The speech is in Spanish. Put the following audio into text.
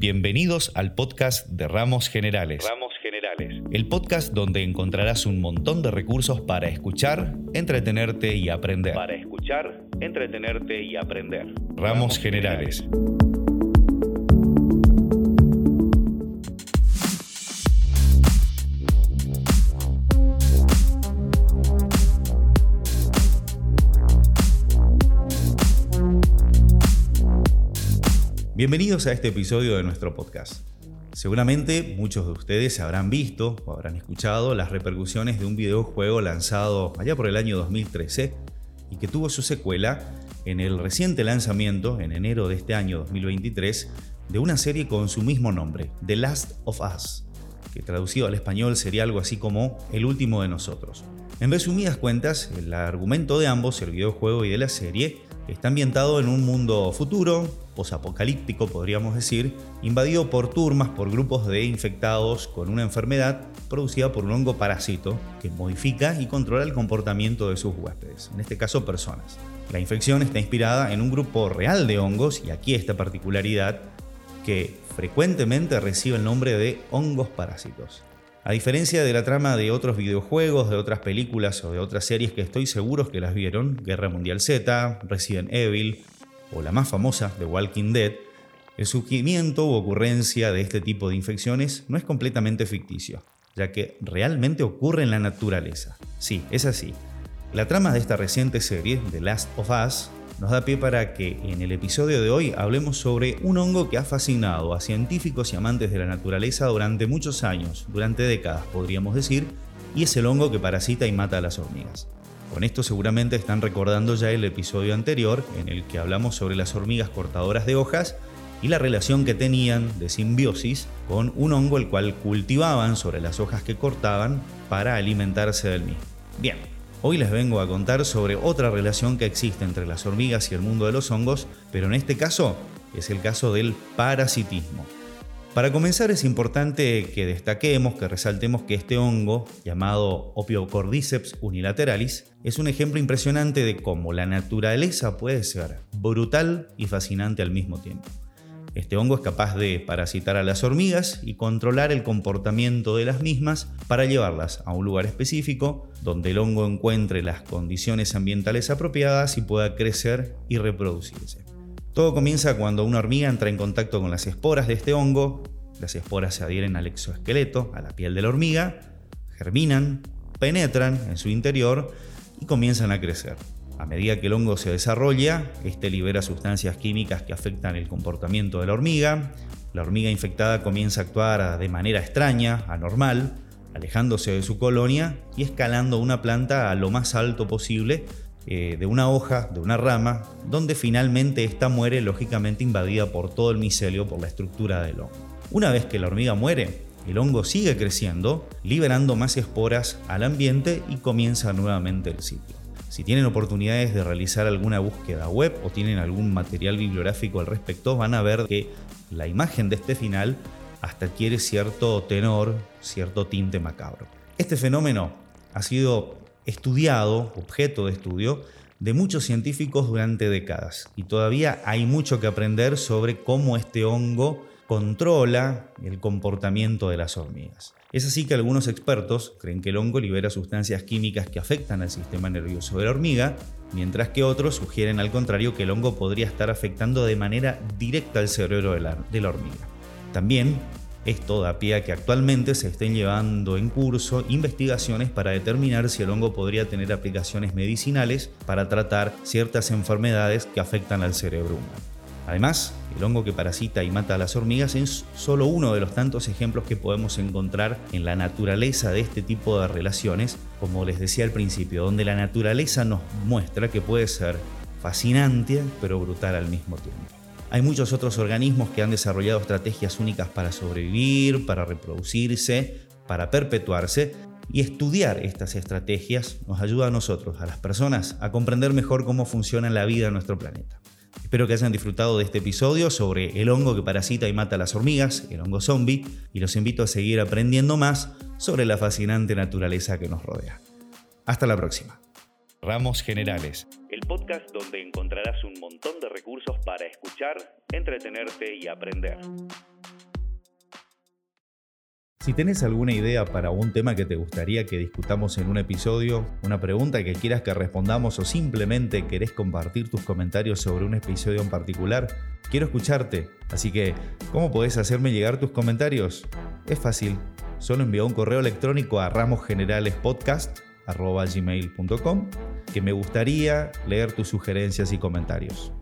Bienvenidos al podcast de Ramos Generales. Ramos Generales. El podcast donde encontrarás un montón de recursos para escuchar, entretenerte y aprender. Para escuchar, entretenerte y aprender. Ramos, Generales. Bienvenidos a este episodio de nuestro podcast. Seguramente muchos de ustedes habrán visto o habrán escuchado las repercusiones de un videojuego lanzado allá por el año 2013 y que tuvo su secuela en el reciente lanzamiento, en enero de este año 2023, de una serie con su mismo nombre, The Last of Us, que traducido al español sería algo así como El último de nosotros. En resumidas cuentas, el argumento de ambos, el videojuego y de la serie, está ambientado en un mundo futuro, posapocalíptico podríamos decir, invadido por turmas, por grupos de infectados con una enfermedad producida por un hongo parásito que modifica y controla el comportamiento de sus huéspedes, en este caso personas. La infección está inspirada en un grupo real de hongos y aquí esta particularidad que frecuentemente recibe el nombre de hongos parásitos. A diferencia de la trama de otros videojuegos, de otras películas o de otras series que estoy seguro que las vieron, Guerra Mundial Z, Resident Evil o la más famosa, The Walking Dead, el surgimiento u ocurrencia de este tipo de infecciones no es completamente ficticio, ya que realmente ocurre en la naturaleza. Sí, es así. La trama de esta reciente serie, The Last of Us, nos da pie para que en el episodio de hoy hablemos sobre un hongo que ha fascinado a científicos y amantes de la naturaleza durante muchos años, durante décadas podríamos decir, y es el hongo que parasita y mata a las hormigas. Con esto seguramente están recordando ya el episodio anterior en el que hablamos sobre las hormigas cortadoras de hojas y la relación que tenían de simbiosis con un hongo el cual cultivaban sobre las hojas que cortaban para alimentarse del mismo. Bien, Hoy les vengo a contar sobre otra relación que existe entre las hormigas y el mundo de los hongos, pero en este caso es el caso del parasitismo. Para comenzar es importante que destaquemos, que resaltemos que este hongo, llamado Opiocordyceps unilateralis, es un ejemplo impresionante de cómo la naturaleza puede ser brutal y fascinante al mismo tiempo. Este hongo es capaz de parasitar a las hormigas y controlar el comportamiento de las mismas para llevarlas a un lugar específico donde el hongo encuentre las condiciones ambientales apropiadas y pueda crecer y reproducirse. Todo comienza cuando una hormiga entra en contacto con las esporas de este hongo, las esporas se adhieren al exoesqueleto, a la piel de la hormiga, germinan, penetran en su interior y comienzan a crecer. A medida que el hongo se desarrolla, este libera sustancias químicas que afectan el comportamiento de la hormiga. La hormiga infectada comienza a actuar de manera extraña, anormal, alejándose de su colonia y escalando una planta a lo más alto posible eh, de una hoja, de una rama, donde finalmente esta muere lógicamente invadida por todo el micelio, por la estructura del hongo. Una vez que la hormiga muere, el hongo sigue creciendo, liberando más esporas al ambiente y comienza nuevamente el ciclo. Si tienen oportunidades de realizar alguna búsqueda web o tienen algún material bibliográfico al respecto, van a ver que la imagen de este final hasta adquiere cierto tenor, cierto tinte macabro. Este fenómeno ha sido estudiado, objeto de estudio, de muchos científicos durante décadas y todavía hay mucho que aprender sobre cómo este hongo controla el comportamiento de las hormigas. Es así que algunos expertos creen que el hongo libera sustancias químicas que afectan al sistema nervioso de la hormiga, mientras que otros sugieren al contrario que el hongo podría estar afectando de manera directa al cerebro de la, hormiga. También esto da pie a que actualmente se estén llevando en curso investigaciones para determinar si el hongo podría tener aplicaciones medicinales para tratar ciertas enfermedades que afectan al cerebro humano. Además, el hongo que parasita y mata a las hormigas es solo uno de los tantos ejemplos que podemos encontrar en la naturaleza de este tipo de relaciones, como les decía al principio, donde la naturaleza nos muestra que puede ser fascinante pero brutal al mismo tiempo. Hay muchos otros organismos que han desarrollado estrategias únicas para sobrevivir, para reproducirse, para perpetuarse, y estudiar estas estrategias nos ayuda a nosotros, a las personas, a comprender mejor cómo funciona la vida en nuestro planeta. Espero que hayan disfrutado de este episodio sobre el hongo que parasita y mata a las hormigas, el hongo zombie, y los invito a seguir aprendiendo más sobre la fascinante naturaleza que nos rodea. Hasta la próxima. Ramos Generales, el podcast donde encontrarás un montón de recursos para escuchar, entretenerte y aprender. Si tenés alguna idea para un tema que te gustaría que discutamos en un episodio, una pregunta que quieras que respondamos o simplemente querés compartir tus comentarios sobre un episodio en particular, quiero escucharte. Así que, ¿cómo podés hacerme llegar tus comentarios? Es fácil, solo envía un correo electrónico a ramosgeneralespodcast.gmail.com que me gustaría leer tus sugerencias y comentarios.